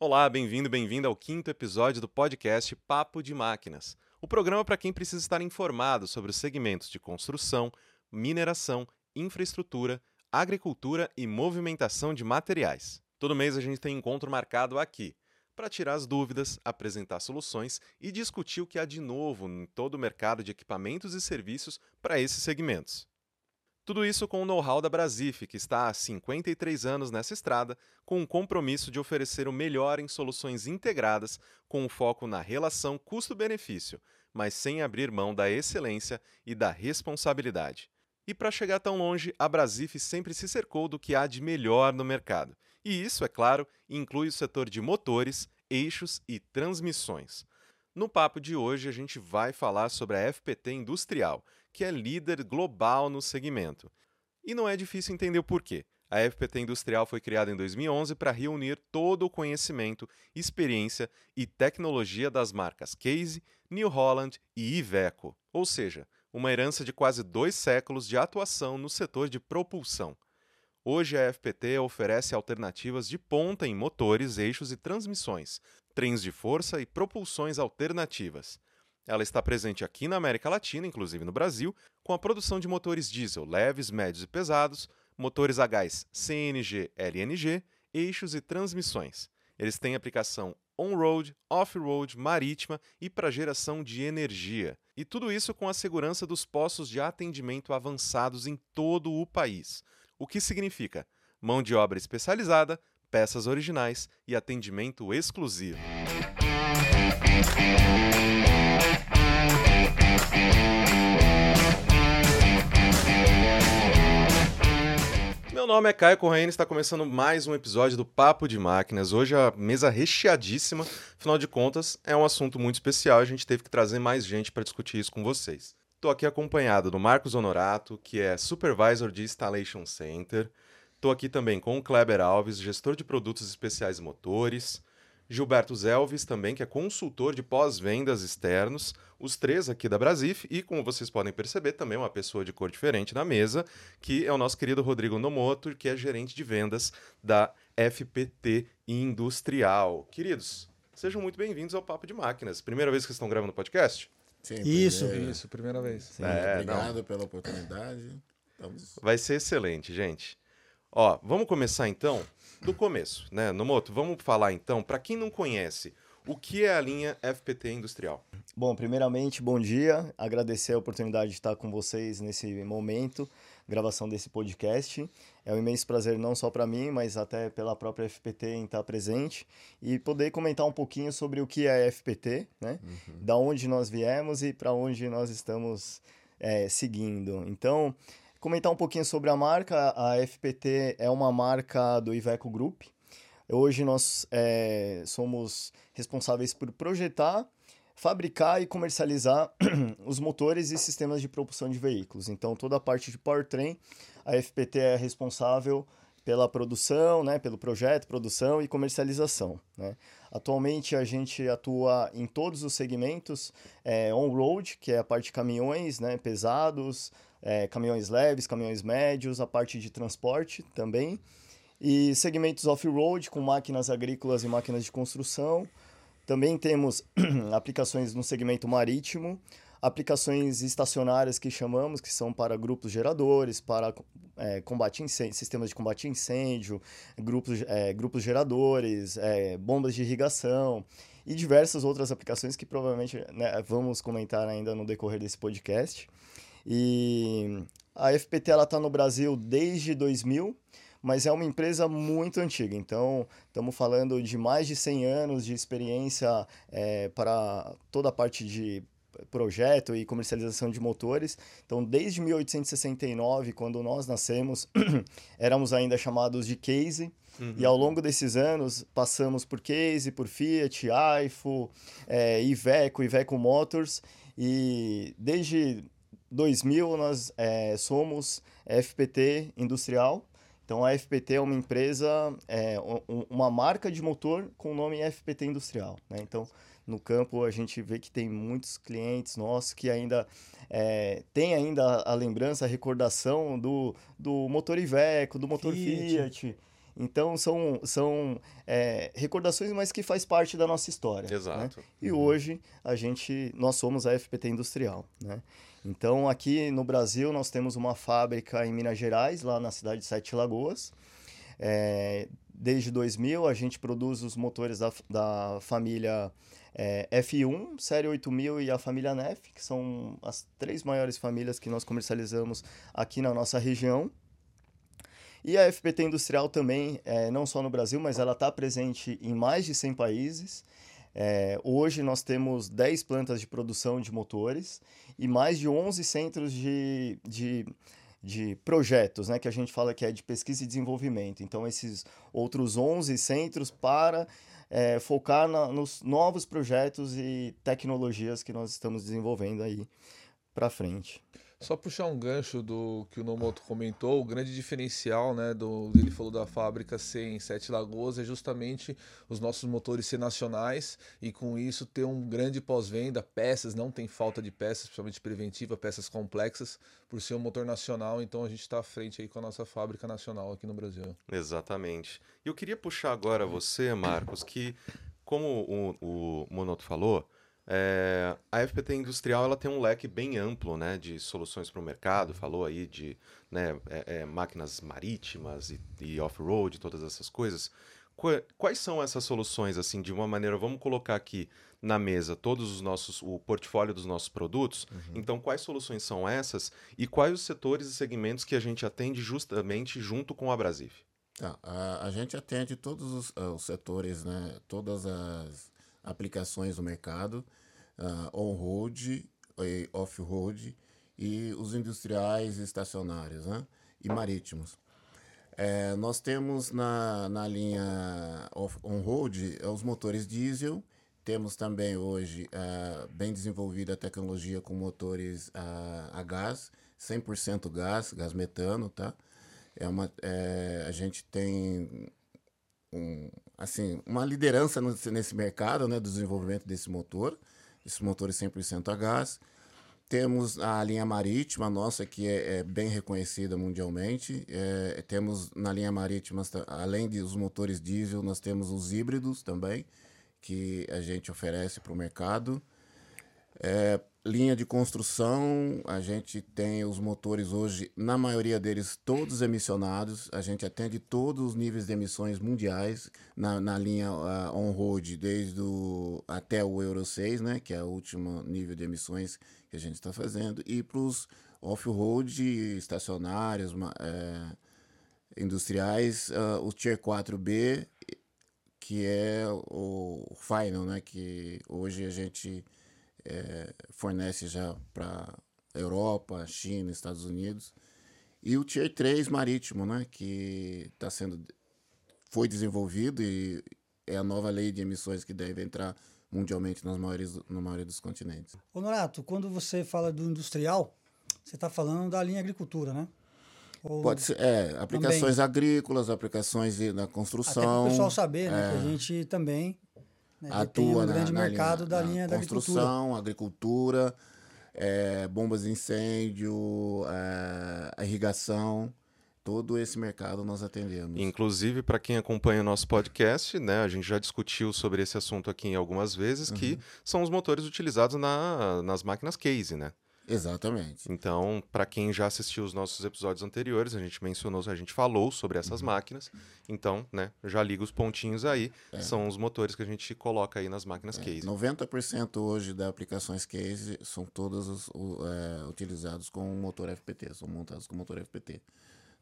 Olá, bem-vindo, bem-vinda ao quinto episódio do podcast Papo de Máquinas. O programa para quem precisa estar informado sobre os segmentos de construção, mineração, infraestrutura, agricultura e movimentação de materiais. Todo mês a gente tem encontro marcado aqui para tirar as dúvidas, apresentar soluções e discutir o que há de novo em todo o mercado de equipamentos e serviços para esses segmentos. Tudo isso com o know-how da Brasif, que está há 53 anos nessa estrada, com o compromisso de oferecer o melhor em soluções integradas, com um foco na relação custo-benefício, mas sem abrir mão da excelência e da responsabilidade. E para chegar tão longe, a Brasif sempre se cercou do que há de melhor no mercado. E isso, é claro, inclui o setor de motores, eixos e transmissões. No papo de hoje, a gente vai falar sobre a FPT Industrial, que é líder global no segmento. E não é difícil entender o porquê. A FPT Industrial foi criada em 2011 para reunir todo o conhecimento, experiência e tecnologia das marcas Case, New Holland e Iveco, ou seja, uma herança de quase dois séculos de atuação no setor de propulsão. Hoje a FPT oferece alternativas de ponta em motores, eixos e transmissões, trens de força e propulsões alternativas. Ela está presente aqui na América Latina, inclusive no Brasil, com a produção de motores diesel leves, médios e pesados, motores a gás CNG, LNG, eixos e transmissões. Eles têm aplicação on-road, off-road, marítima e para geração de energia. E tudo isso com a segurança dos postos de atendimento avançados em todo o país. O que significa mão de obra especializada, peças originais e atendimento exclusivo. Nome é Caio Correia e está começando mais um episódio do Papo de Máquinas. Hoje a mesa recheadíssima, afinal de contas, é um assunto muito especial. A gente teve que trazer mais gente para discutir isso com vocês. Estou aqui acompanhado do Marcos Honorato, que é Supervisor de Installation Center. Estou aqui também com o Kleber Alves, gestor de produtos especiais e motores. Gilberto Zelves, também, que é consultor de pós-vendas externos, os três aqui da Brasif, e como vocês podem perceber, também uma pessoa de cor diferente na mesa, que é o nosso querido Rodrigo Nomoto, que é gerente de vendas da FPT Industrial. Queridos, sejam muito bem-vindos ao Papo de Máquinas. Primeira vez que estão gravando podcast? Sim, Isso, isso, primeira vez. Sim, É, obrigado pela oportunidade. Estamos... Vai ser excelente, gente. Ó, vamos começar então do começo, né? Nomoto, vamos falar então, para quem não conhece, o que é a linha FPT Industrial? Bom, primeiramente, bom dia. Agradecer a oportunidade de estar com vocês nesse momento, gravação desse podcast. É um imenso prazer não só para mim, mas até pela própria FPT em estar presente e poder comentar um pouquinho sobre o que é a FPT, né? Da onde nós viemos e para onde nós estamos é, seguindo. Então, comentar um pouquinho sobre a marca. A FPT é uma marca do Iveco Group. Hoje nós é, somos responsáveis por projetar, fabricar e comercializar os motores e sistemas de propulsão de veículos. Então, toda a parte de powertrain, a FPT é responsável pela produção, né, pelo projeto, produção e comercialização. Né? Atualmente a gente atua em todos os segmentos é, on-road, que é a parte de caminhões né, pesados, é, caminhões leves, caminhões médios, a parte de transporte também, e segmentos off-road com máquinas agrícolas e máquinas de construção. Também temos aplicações no segmento marítimo, aplicações estacionárias que chamamos, que são para grupos geradores, para é, combate incêndio, sistemas de combate a incêndio, grupos, é, grupos geradores, é, bombas de irrigação e diversas outras aplicações que provavelmente né, vamos comentar ainda no decorrer desse podcast. E a FPT está no Brasil desde 2000, mas é uma empresa muito antiga. Então, estamos falando de mais de 100 anos de experiência é, para toda a parte de projeto e comercialização de motores. Então, desde 1869, quando nós nascemos, éramos ainda chamados de Case. Uhum. E ao longo desses anos, passamos por Case, por Fiat, AIFO, é, Iveco, Iveco Motors. E desde 2000 nós é, somos FPT Industrial. Então a FPT é uma empresa, é, um, uma marca de motor com o nome FPT Industrial. Né? Então no campo a gente vê que tem muitos clientes nossos que ainda é, tem ainda a lembrança, a recordação do, do motor Iveco, do motor Fiat. Fiat. Então são, são é, recordações, mas que faz parte da nossa história. Exato. Né? E hoje a gente, nós somos a FPT Industrial. Né? Então aqui no Brasil nós temos uma fábrica em Minas Gerais, lá na cidade de Sete Lagoas. É, desde 2000 a gente produz os motores da, da família é, F1, Série 8000 e a família NEF, que são as três maiores famílias que nós comercializamos aqui na nossa região. E a FPT Industrial também, é, não só no Brasil, mas ela está presente em mais de 100 países. É, hoje nós temos 10 plantas de produção de motores e mais de 11 centros de, de, de projetos, né, que a gente fala que é de pesquisa e desenvolvimento. Então, esses outros 11 centros para é, focar na, nos novos projetos e tecnologias que nós estamos desenvolvendo aí para frente. Só puxar um gancho do que o Nomoto comentou, o grande diferencial, né, do ele falou da fábrica ser em Sete Lagoas é justamente os nossos motores ser nacionais e com isso ter um grande pós-venda, peças, não tem falta de peças, principalmente preventiva, peças complexas, por ser um motor nacional, então a gente está à frente aí com a nossa fábrica nacional aqui no Brasil. Exatamente. E eu queria puxar agora você, Marcos, que como o, o Monoto falou, é, a FPT Industrial ela tem um leque bem amplo né, de soluções para o mercado, falou aí de né, é, é, máquinas marítimas e, e off-road, todas essas coisas. Quais são essas soluções, assim, de uma maneira, vamos colocar aqui na mesa todos os nossos, o portfólio dos nossos produtos. Uhum. Então, quais soluções são essas e quais os setores e segmentos que a gente atende justamente junto com a Brasif? Tá, a, a, gente atende todos os, os setores, né, todas as aplicações do mercado uh, on-road e off-road e os industriais estacionários né? e marítimos. É, nós temos na, na linha on-road os motores diesel, temos também hoje uh, bem desenvolvida a tecnologia com motores uh, a gás, 100% gás, gás metano, tá? É uma, é, a gente tem um, assim, uma liderança nesse mercado né, do desenvolvimento desse motor esses motores 100% a gás. Temos a linha marítima nossa, que é, é bem reconhecida mundialmente. É, temos na linha marítima, além dos motores diesel, nós temos os híbridos também, que a gente oferece para o mercado. É, linha de construção, a gente tem os motores hoje, na maioria deles, todos emissionados. A gente atende todos os níveis de emissões mundiais na, na linha uh, on-road, desde o, até o Euro 6, né, que é o último nível de emissões que a gente está fazendo, e para os off-road estacionários, é, industriais, uh, o Tier 4B, que é o final, né, que hoje a gente é, fornece já para Europa, China, Estados Unidos. E o Tier 3 marítimo, né, que está sendo foi desenvolvido e é a nova lei de emissões que deve entrar mundialmente nas maiores, na maioria dos continentes. Honorato, quando você fala do industrial, você está falando da linha agricultura, né? Ou Pode ser, é, aplicações também. agrícolas, aplicações na construção. Até para o pessoal saber, né, é, que a gente também né? Atua um grande na, mercado linha, da linha da construção, agricultura, é, bombas de incêndio, é, irrigação todo esse mercado nós atendemos. Inclusive, para quem acompanha o nosso podcast, né, a gente já discutiu sobre esse assunto aqui algumas vezes, uhum. que são os motores utilizados na, nas máquinas case, né? Exatamente. Então, para quem já assistiu os nossos episódios anteriores, a gente mencionou, a gente falou sobre essas uhum. máquinas. Então, né, já liga os pontinhos aí. É. São os motores que a gente coloca aí nas máquinas é. case. 90% hoje das aplicações case são todas os, o, é, utilizados com motor FPT, são montados com motor FPT.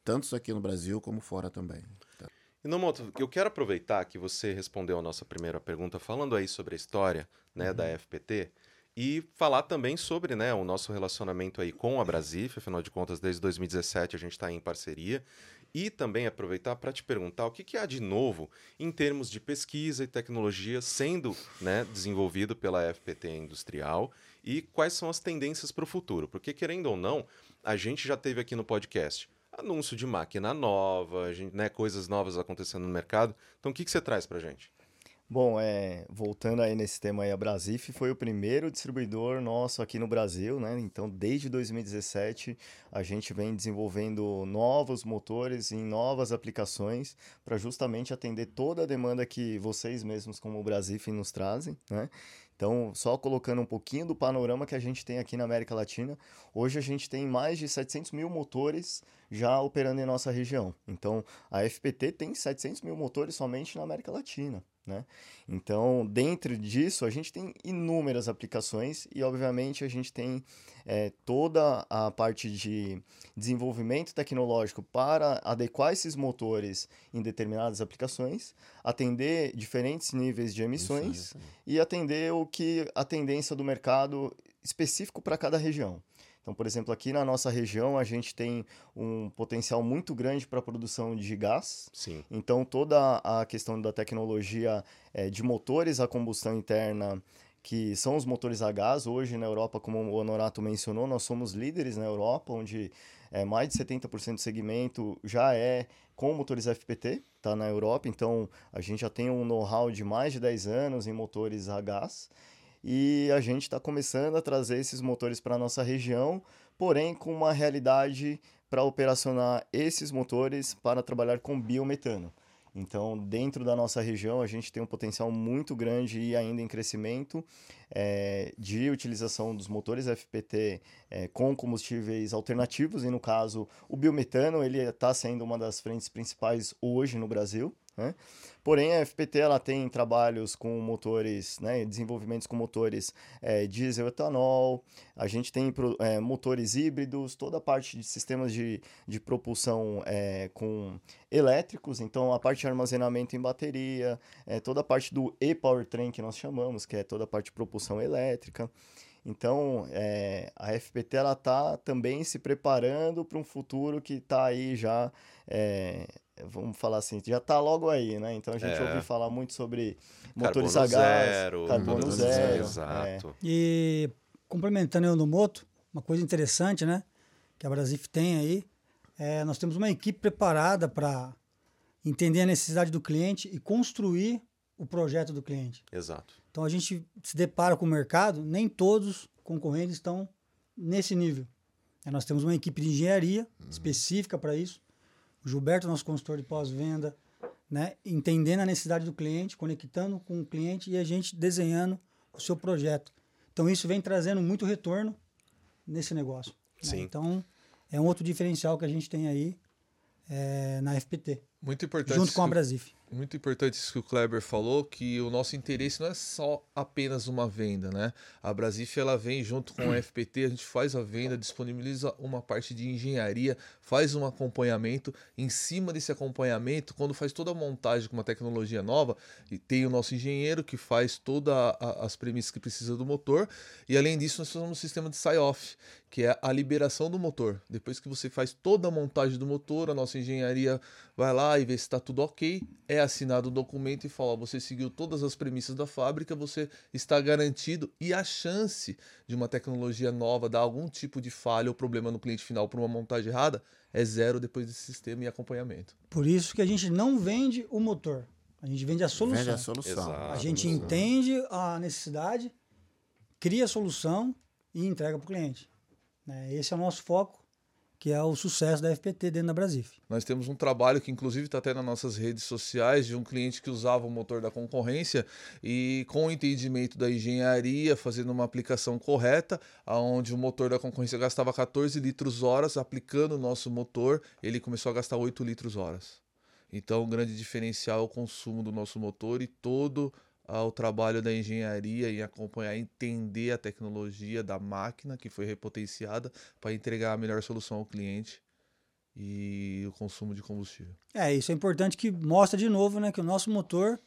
Tanto aqui no Brasil como fora também. Tá. E Nomoto, eu quero aproveitar que você respondeu a nossa primeira pergunta falando aí sobre a história né, uhum. da FPT e falar também sobre né, o nosso relacionamento aí com a Brasif, afinal de contas, desde 2017 a gente está em parceria. E também aproveitar para te perguntar o que, que, há de novo em termos de pesquisa e tecnologia sendo né, desenvolvido pela FPT Industrial e quais são as tendências para o futuro. Porque, querendo ou não, a gente já teve aqui no podcast anúncio de máquina nova, gente, né, coisas novas acontecendo no mercado. Então, o que, que você traz para a gente? Bom, é, voltando aí nesse tema aí, a Brasif foi o primeiro distribuidor nosso aqui no Brasil, né? Então, desde 2017, a gente vem desenvolvendo novos motores em novas aplicações para justamente atender toda a demanda que vocês mesmos, como Brasif, nos trazem, né? Então, só colocando um pouquinho do panorama que a gente tem aqui na América Latina, hoje a gente tem mais de 700 mil motores já operando em nossa região. Então, a FPT tem 700 mil motores somente na América Latina. Né? Então, dentro disso, a gente tem inúmeras aplicações e, obviamente, a gente tem é, toda a parte de desenvolvimento tecnológico para adequar esses motores em determinadas aplicações, atender diferentes níveis de emissões e atender o que a tendência do mercado específico para cada região. Então, por exemplo, aqui na nossa região a gente tem um potencial muito grande para a produção de gás. Sim. Então, toda a questão da tecnologia é, de motores a combustão interna, que são os motores a gás, hoje na Europa, como o Honorato mencionou, nós somos líderes na Europa, onde é, mais de 70% do segmento já é com motores FPT, tá na Europa. Então, a gente já tem um know-how de mais de 10 anos em motores a gás e a gente está começando a trazer esses motores para a nossa região, porém com uma realidade para operacionar esses motores para trabalhar com biometano. Então, dentro da nossa região, a gente tem um potencial muito grande e ainda em crescimento é, de utilização dos motores FPT é, com combustíveis alternativos, e no caso, o biometano ele está sendo uma das frentes principais hoje no Brasil. Né? Porém, a FPT ela tem trabalhos com motores, né, desenvolvimentos com motores é, diesel etanol, a gente tem é, motores híbridos, toda a parte de sistemas de, de propulsão é, com elétricos, então a parte de armazenamento em bateria, é, toda a parte do e-powertrain que nós chamamos, que é toda a parte de propulsão elétrica. Então, é, a FPT ela está também se preparando para um futuro que está aí já é, vamos falar assim, já está logo aí, né? Então a gente é. ouviu falar muito sobre motores carbono a gás, zero, carbono zero. zero exato. É. E complementando o Moto, uma coisa interessante, né? Que a Brasif tem aí, é, nós temos uma equipe preparada para entender a necessidade do cliente e construir o projeto do cliente. Exato. Então a gente se depara com o mercado, nem todos os concorrentes estão nesse nível. É, nós temos uma equipe de engenharia uhum. específica para isso o Gilberto, nosso consultor de pós-venda, né? entendendo a necessidade do cliente, conectando com o cliente e a gente desenhando o seu projeto. Então, isso vem trazendo muito retorno nesse negócio. Né? Então, é um outro diferencial que a gente tem aí é, na FPT. Muito importante. Junto com a Brasif. Muito importante isso que o Kleber falou, que o nosso interesse não é só apenas uma venda, né? A Brasif ela vem junto com a FPT, a gente faz a venda, disponibiliza uma parte de engenharia, faz um acompanhamento. Em cima desse acompanhamento, quando faz toda a montagem com uma tecnologia nova, tem o nosso engenheiro que faz todas as premissas que precisa do motor. E além disso, nós fazemos um sistema de sign-off, que é a liberação do motor. Depois que você faz toda a montagem do motor, a nossa engenharia vai lá e vê se está tudo ok. É assinado o documento e fala: ó, você seguiu todas as premissas da fábrica, você está garantido. E a chance de uma tecnologia nova dar algum tipo de falha ou problema no cliente final por uma montagem errada é zero depois desse sistema e acompanhamento. Por isso que a gente não vende o motor, a gente vende a solução. Vende a solução. Exato. A gente entende a necessidade, cria a solução e entrega para o cliente. Né? Esse é o nosso foco que é o sucesso da FPT dentro da Brasif. Nós temos um trabalho que inclusive está até nas nossas redes sociais de um cliente que usava o motor da concorrência e com o entendimento da engenharia, fazendo uma aplicação correta, aonde o motor da concorrência gastava 14 litros horas, aplicando o nosso motor, ele começou a gastar 8 litros horas. Então, o grande diferencial é o consumo do nosso motor e todo ao trabalho da engenharia em acompanhar, entender a tecnologia da máquina que foi repotenciada para entregar a melhor solução ao cliente e o consumo de combustível. É, isso é importante que mostra de novo né, que o nosso motor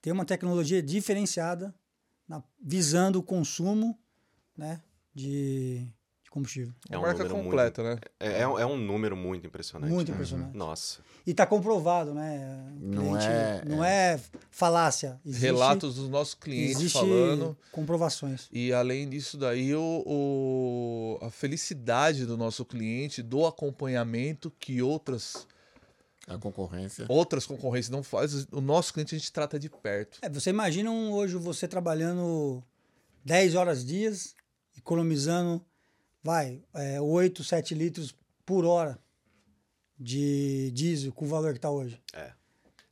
tem uma tecnologia diferenciada na, visando o consumo né, de, combustível. É uma marca completa, muito, né? É, é, é, um número muito impressionante. Muito impressionante. Nossa. E está comprovado, né? Não, é, não é, falácia. Existe, Relatos dos nossos clientes falando. comprovações. E além disso daí, o, o, a felicidade do nosso cliente, do acompanhamento que outras A concorrência. Outras concorrências não fazem. O nosso cliente a gente trata de perto. É, você imagina um, hoje você trabalhando 10 horas dias, economizando, vai, é, 8, 7 litros por hora de diesel com o valor que está hoje. É.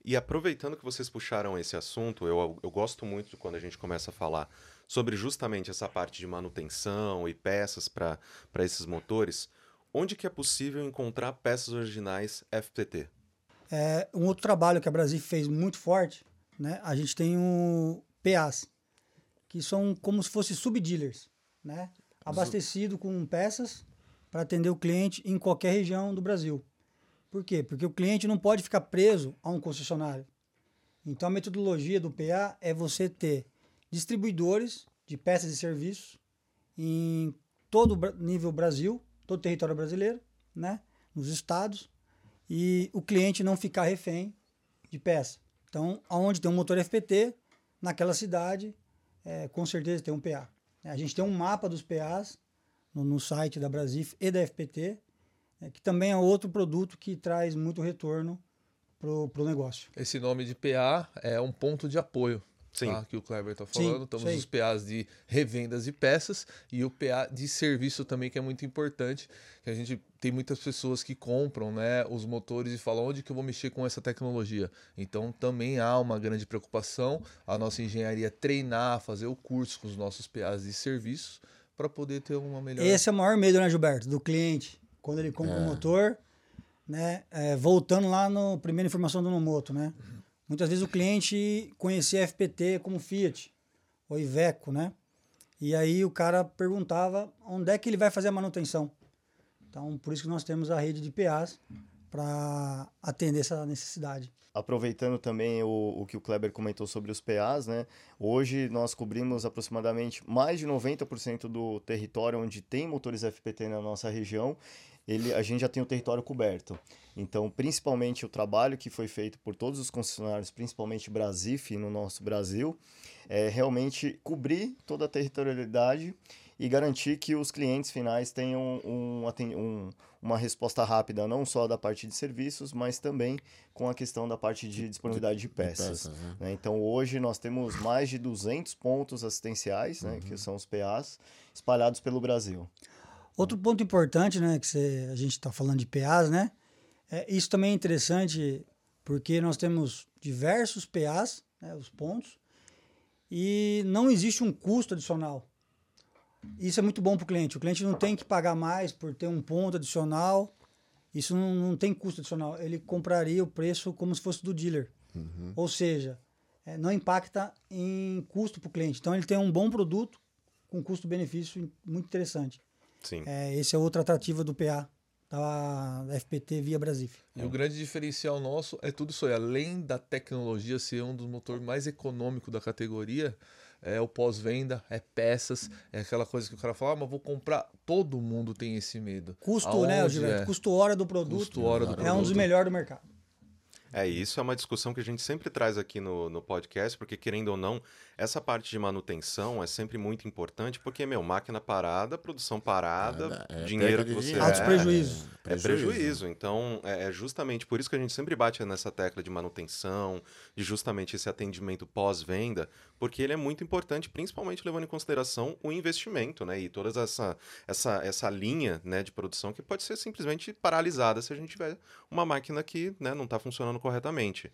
E aproveitando que vocês puxaram esse assunto, eu, eu gosto muito quando a gente começa a falar sobre justamente essa parte de manutenção e peças para esses motores. Onde que é possível encontrar peças originais FPT? É, um outro trabalho que a Brasil fez muito forte, né? A gente tem o PAs, que são como se fossem subdealers, né? Abastecido com peças para atender o cliente em qualquer região do Brasil. Por quê? Porque o cliente não pode ficar preso a um concessionário. Então a metodologia do PA é você ter distribuidores de peças e serviços em todo nível Brasil, todo território brasileiro, né? nos estados, e o cliente não ficar refém de peça. Então, aonde tem um motor FPT, naquela cidade, é, com certeza tem um PA. A gente tem um mapa dos PAs no, no site da Brasif e da FPT, é, que também é outro produto que traz muito retorno para o negócio. Esse nome de PA é um ponto de apoio. Sim. Tá, que o Kleber está falando. Sim, Estamos sei. os PAs de revendas de peças e o PA de serviço também, que é muito importante. Que a gente tem muitas pessoas que compram né, os motores e falam onde que eu vou mexer com essa tecnologia. Então também há uma grande preocupação a nossa engenharia treinar, fazer o curso com os nossos PAs de serviço para poder ter uma melhor. Esse é o maior medo, né, Gilberto? Do cliente, quando ele compra um motor, né? é, voltando lá no primeira informação do Nomoto, né? Muitas vezes o cliente conhecia FPT como Fiat ou Iveco, né? E aí o cara perguntava onde é que ele vai fazer a manutenção. Então, por isso que nós temos a rede de PAs para atender essa necessidade. Aproveitando também o, o que o Kleber comentou sobre os PAs, né? Hoje nós cobrimos aproximadamente mais de 90% do território onde tem motores FPT na nossa região. Ele, a gente já tem o território coberto. Então, principalmente o trabalho que foi feito por todos os concessionários, principalmente Brasif no nosso Brasil, é realmente cobrir toda a territorialidade e garantir que os clientes finais tenham um, um- uma resposta rápida, não só da parte de serviços, mas também com a questão da parte de disponibilidade de peças. peças, né? né? Então, hoje nós temos mais de 200 pontos assistenciais, né, que são os PAs, espalhados pelo Brasil. Outro ponto importante, né, que você- a gente está falando de PAs, né? É, isso também é interessante porque nós temos diversos PAs, né, os pontos, e não existe um custo adicional. Isso é muito bom para o cliente. O cliente não tem que pagar mais por ter um ponto adicional. Isso não, não tem custo adicional. Ele compraria o preço como se fosse do dealer. Ou seja, é, não impacta em custo para o cliente. Então ele tem um bom produto com custo-benefício muito interessante. Sim. É, esse é outro atrativo do PA, da FPT via Brasif. E o grande diferencial nosso é tudo isso aí. Além da tecnologia ser um dos motores mais econômicos da categoria, é o pós-venda, é peças, é aquela coisa que o cara fala, ah, mas vou comprar. Todo mundo tem esse medo. Custo, né, Aonde Gilberto? é? Custo hora do produto Custo hora do é um produto. dos melhores do mercado. É, isso é uma discussão que a gente sempre traz aqui no, no podcast, porque querendo ou não, essa parte de manutenção é sempre muito importante, porque, meu, máquina parada, produção parada, É, dinheiro perda que você... dinheiro. Altos é, prejuízos. É prejuízo. Então, é é justamente por isso que a gente sempre bate nessa tecla de manutenção, de justamente esse atendimento pós-venda, porque ele é muito importante, principalmente levando em consideração o investimento, né? E toda essa, essa, essa linha né, de produção que pode ser simplesmente paralisada se a gente tiver uma máquina que né, não está funcionando corretamente.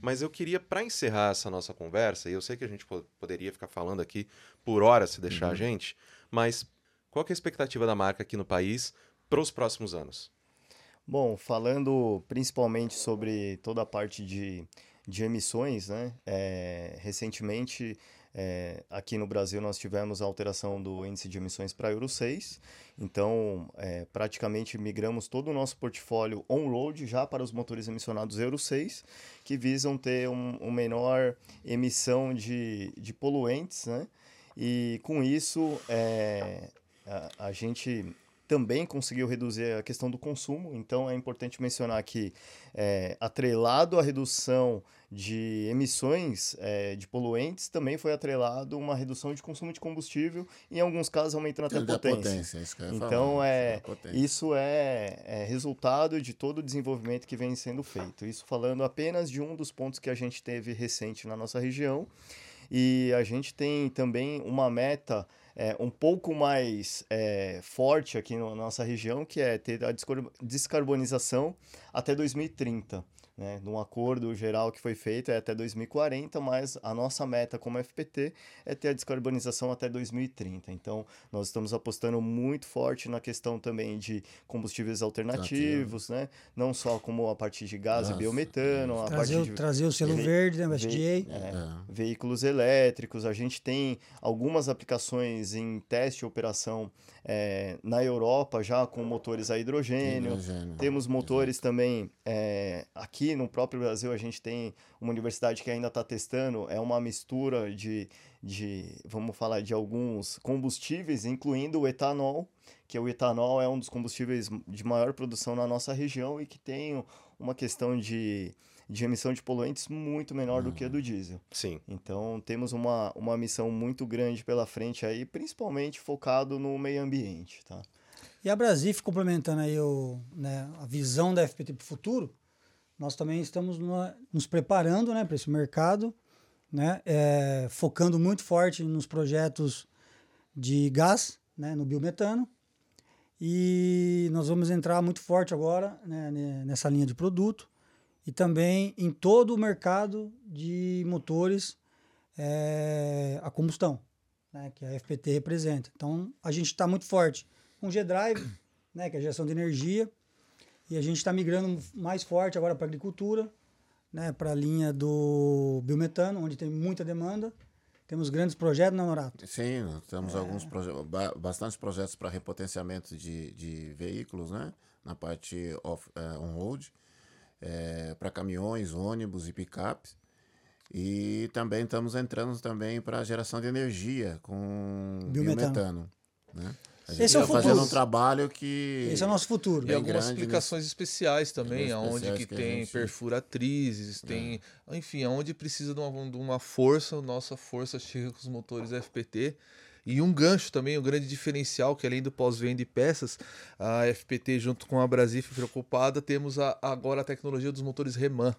Mas eu queria, para encerrar essa nossa conversa, e eu sei que a gente po- poderia ficar falando aqui por horas se deixar a gente, mas qual que é a expectativa da marca aqui no país para os próximos anos? Bom, falando principalmente sobre toda a parte de, de emissões, né? é, recentemente, é, aqui no Brasil, nós tivemos a alteração do índice de emissões para Euro 6. Então, é, praticamente migramos todo o nosso portfólio on-road já para os motores emissionados Euro 6, que visam ter um, uma menor emissão de, de poluentes, né? E com isso, é, a, a gente também conseguiu reduzir a questão do consumo. Então é importante mencionar que, é, atrelado à redução de emissões é, de poluentes, também foi atrelado uma redução de consumo de combustível e, em alguns casos, aumentando até a potência. potência isso que eu ia Então, falar, é, potência. isso é, é resultado de todo o desenvolvimento que vem sendo feito. Isso falando apenas de um dos pontos que a gente teve recente na nossa região. E a gente tem também uma meta é, um pouco mais é, forte aqui na nossa região, que é ter a descarbonização até 2030. Né, num acordo geral que foi feito é até 2040, mas a nossa meta como FPT é ter a descarbonização até 2030. Então, nós estamos apostando muito forte na questão também de combustíveis alternativos, né? Não só como a partir de gás e Gás, biometano, a Trazer, partir o- de trazer o selo ve- verde, né, o ve- é, É. veículos elétricos. A gente tem algumas aplicações em teste e operação é, na Europa já com motores a hidrogênio. Hidrogênio. Temos motores também é, aqui no próprio Brasil. A gente tem uma universidade que ainda está testando. É uma mistura de, de, vamos falar, de alguns combustíveis, incluindo o etanol, que o etanol é um dos combustíveis de maior produção na nossa região e que tem uma questão de, de emissão de poluentes muito menor do que a do diesel. Sim. Então temos uma, uma missão muito grande pela frente aí, principalmente focado no meio ambiente, tá? E a Brasif, complementando aí o, né, a visão da FPT para o futuro, nós também estamos no- nos preparando né, para esse mercado, né, é, focando muito forte nos projetos de gás, né, no biometano. E nós vamos entrar muito forte agora né, ne- nessa linha de produto e também em todo o mercado de motores é, a combustão, né, que a FPT representa. Então a gente está muito forte com G-Drive, né, que é a geração de energia, e a gente está migrando mais forte agora para a agricultura, né, para a linha do biometano, onde tem muita demanda. Temos grandes projetos na Norato. Sim, temos É. alguns projetos, bastantes projetos para repotenciamento de, de veículos, né? Na parte off, eh, on-road, para caminhões, ônibus e picapes. E também estamos entrando também para geração de energia com Biometano. biometano. né? A gente Esse é o está fazendo futuro. um trabalho que Esse é o nosso futuro. E Bem algumas grande aplicações especiais também, aonde que, que a tem gente- perfuratrizes, tem, enfim, aonde precisa de uma, de uma força, nossa força chega com os motores FPT. E um gancho também, um grande diferencial, que além do pós-venda e peças, a FPT junto com a Brasif preocupada, temos a- agora a tecnologia dos motores Reman.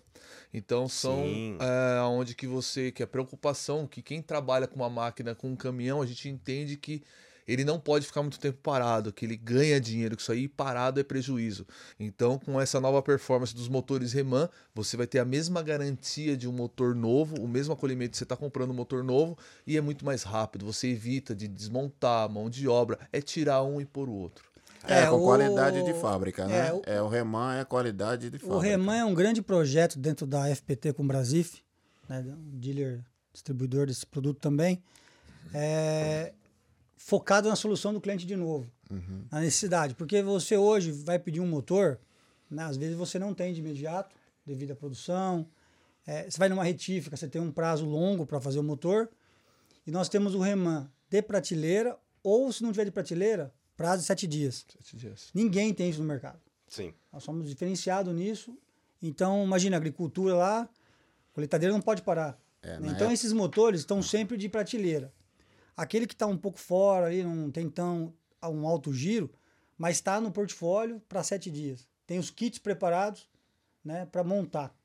Então são é, onde que você, que a preocupação, que quem trabalha com uma máquina, com um caminhão, a gente entende que ele não pode ficar muito tempo parado, que ele ganha dinheiro, que isso aí parado é prejuízo. Então, com essa nova performance dos motores Reman, você vai ter a mesma garantia de um motor novo, o mesmo acolhimento que você está comprando um motor novo, e é muito mais rápido. Você evita de desmontar, mão de obra, é tirar um e pôr o outro. É, É, com o- qualidade de fábrica, né? é, o- É, o Reman é qualidade de fábrica. O Reman é um grande projeto dentro da FPT com o Brasif, né, um dealer, distribuidor desse produto também, é, focado na solução do cliente de novo, na necessidade. Porque você hoje vai pedir um motor, né, às vezes você não tem de imediato, devido à produção. É, você vai numa retífica, você tem um prazo longo para fazer o motor, e nós temos o Reman de prateleira, ou se não tiver de prateleira, prazo de sete dias. Sete dias. Ninguém tem isso no mercado. Sim. Nós somos diferenciados nisso. Então, imagina, agricultura lá, coletadeira não pode parar. É, né? Então, época- esses motores estão sempre de prateleira. Aquele que está um pouco fora ali, não tem tão um alto giro, mas está no portfólio para sete dias. Tem os kits preparados né, para montar.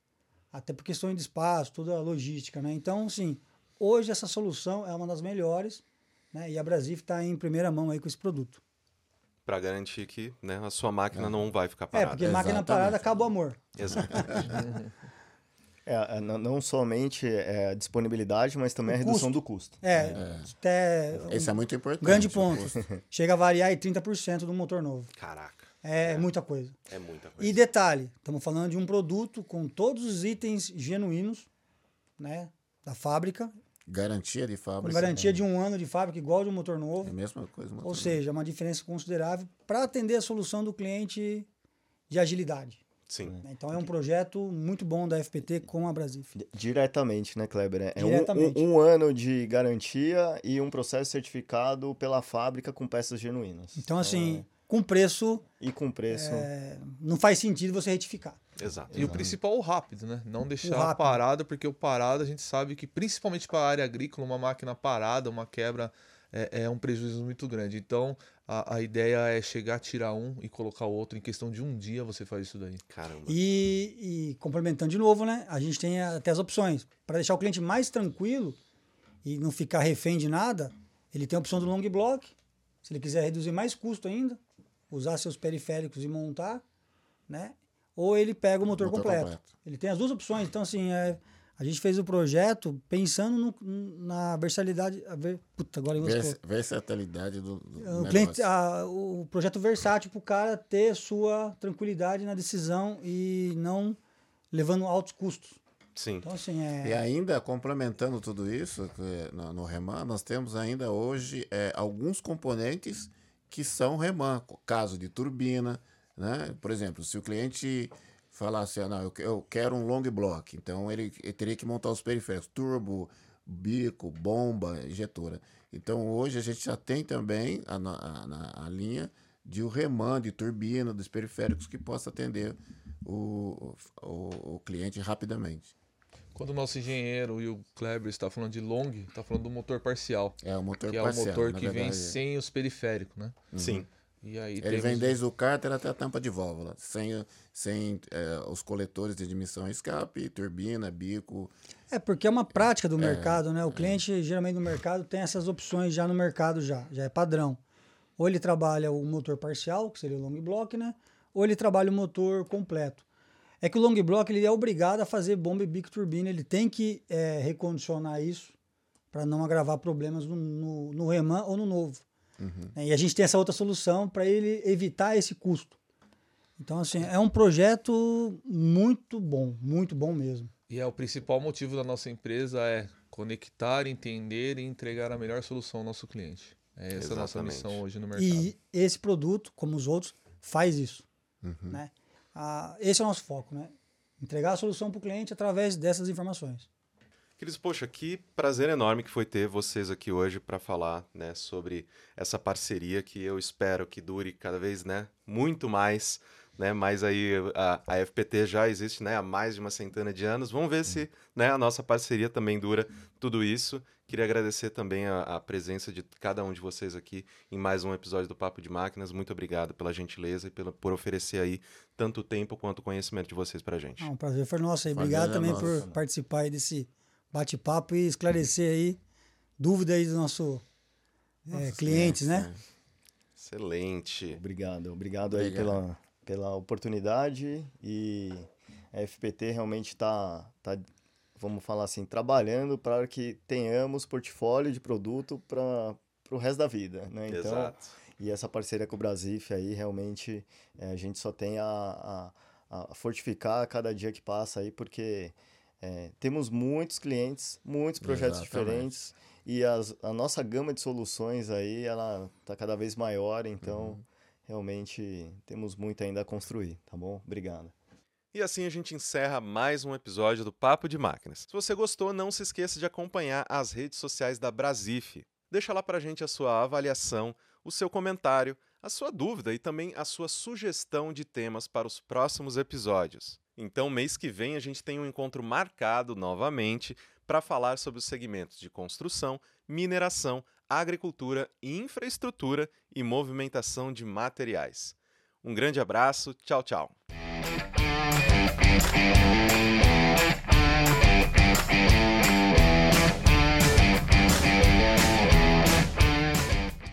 Até por questões de espaço, toda a logística. Né? Então, assim, hoje essa solução é uma das melhores né? e a Brasif está em primeira mão aí com esse produto. Pra garantir que né, a sua máquina não vai ficar É, parada. porque máquina Exatamente. parada acaba o amor. Exato. É, é, não somente é, a disponibilidade, mas também O a redução custo. do custo. É, até Esse é muito importante. grande ponto. Chega a variar em 30% do motor novo. Caraca. É, muita coisa. É muita coisa. E detalhe, estamos falando de um produto com todos os itens genuínos, né, da fábrica, Garantia de com fábrica. garantia de um ano de fábrica igual de um motor É a novo. mesma coisa. Ou seja, uma diferença considerável para atender a solução do cliente de agilidade. Sim. né? Então é um projeto muito bom da FPT com a Brasif. Diretamente, né, Kleber? É um- Diretamente. Um, um ano de garantia e um processo certificado pela fábrica com peças genuínas. Então, assim, é. com preço. E com preço. É, não faz sentido você retificar. Exato. E o principal, o rápido, né? Não deixar parado, porque o parado a gente sabe que, principalmente para a área agrícola, uma máquina parada, uma quebra, é, é um prejuízo muito grande. Então, a, a ideia é chegar, tirar um e colocar o outro. Em questão de um dia você faz isso daí. Caramba. E, e complementando de novo, né? A gente tem até as opções. Para deixar o cliente mais tranquilo e não ficar refém de nada, ele tem a opção do long block. Se ele quiser reduzir mais custo ainda, usar seus periféricos e montar, né? Ou ele pega o motor, Motor completo. completo. Ele tem as duas opções. Então, assim, é, a gente fez o projeto pensando no- na versatilidade. a ver- puta, agora eu Vers- versatilidade do, do o, negócio. cliente, a- o projeto versátil para o cara ter sua tranquilidade na decisão e não levando altos custos. Sim. Então, assim, E é, ainda complementando tudo isso, que no, no Reman, nós temos ainda hoje é, alguns componentes que são Reman, caso de turbina, né? Por exemplo, se o cliente falasse, ah, não, eu, que- eu quero um long block, então ele, ele teria que montar os periféricos, turbo, bico, bomba, injetora. Então hoje a gente já tem também a, na- a, a linha de o Reman, de turbina, dos periféricos que possa atender o, o, o cliente rapidamente. Quando o nosso engenheiro e o Kleber está falando de long, está falando do motor parcial, É o motor que parcial, é o motor que vem verdade. sem os periféricos, né? Sim. E aí Ele temos vem o- desde o cárter até a tampa de válvula, sem, sem eh, os coletores de admissão escape, turbina, bico. é porque é uma prática do mercado, né? O cliente, geralmente no mercado, tem essas opções já no mercado, já, já é padrão. Ou ele trabalha o motor parcial, que seria o long block, né? Ou ele trabalha o motor completo. É que o long block ele é obrigado a fazer bomba e bico turbina, ele tem que é, recondicionar isso para não agravar problemas no, no, no Reman ou no novo. Né? E a gente tem essa outra solução para ele evitar esse custo. Então, assim, é um projeto muito bom, muito bom mesmo. E é o principal motivo da nossa empresa é conectar, entender e entregar a melhor solução ao nosso cliente. É essa a nossa missão hoje no mercado. E esse produto, como os outros, faz isso. Né? Ah, esse é o nosso foco, né? Entregar a solução para o cliente através dessas informações. Queridos, poxa, que prazer enorme que foi ter vocês aqui hoje para falar né, sobre essa parceria que eu espero que dure cada vez né, muito mais. Né, mas aí a, a FPT já existe né, há mais de uma centena de anos. Vamos ver se né, a nossa parceria também dura tudo isso. Queria agradecer também a, a presença de cada um de vocês aqui em mais um episódio do Papo de Máquinas. Muito obrigado pela gentileza e pela, por oferecer aí tanto tempo quanto conhecimento de vocês para gente. Ah, um prazer foi nosso aí. Prazer Obrigado é também nosso. por participar aí desse bate-papo e esclarecer aí dúvida aí do nosso eh, clientes, né? Excelente. Obrigado, obrigado aí Obrigado. pela, pela oportunidade e a FPT realmente está, tá, vamos falar assim, trabalhando para que tenhamos portfólio de produto para o resto da vida, né? Então, Exato. e essa parceria com o Brasif aí, realmente, eh, a gente só tem a, a, a fortificar a cada dia que passa aí, porque eh, temos muitos clientes, muitos projetos Exatamente. diferentes, e as, a nossa gama de soluções aí, ela está cada vez maior, então, Uhum. realmente, temos muito ainda a construir, tá bom? Obrigado. E assim a gente encerra mais um episódio do Papo de Máquinas. Se você gostou, não se esqueça de acompanhar as redes sociais da Brasif. Deixa lá pra gente a sua avaliação, o seu comentário, a sua dúvida e também a sua sugestão de temas para os próximos episódios. Então, mês que vem, a gente tem um encontro marcado novamente para falar sobre os segmentos de construção, mineração, agricultura, infraestrutura e movimentação de materiais. Um grande abraço, tchau, tchau.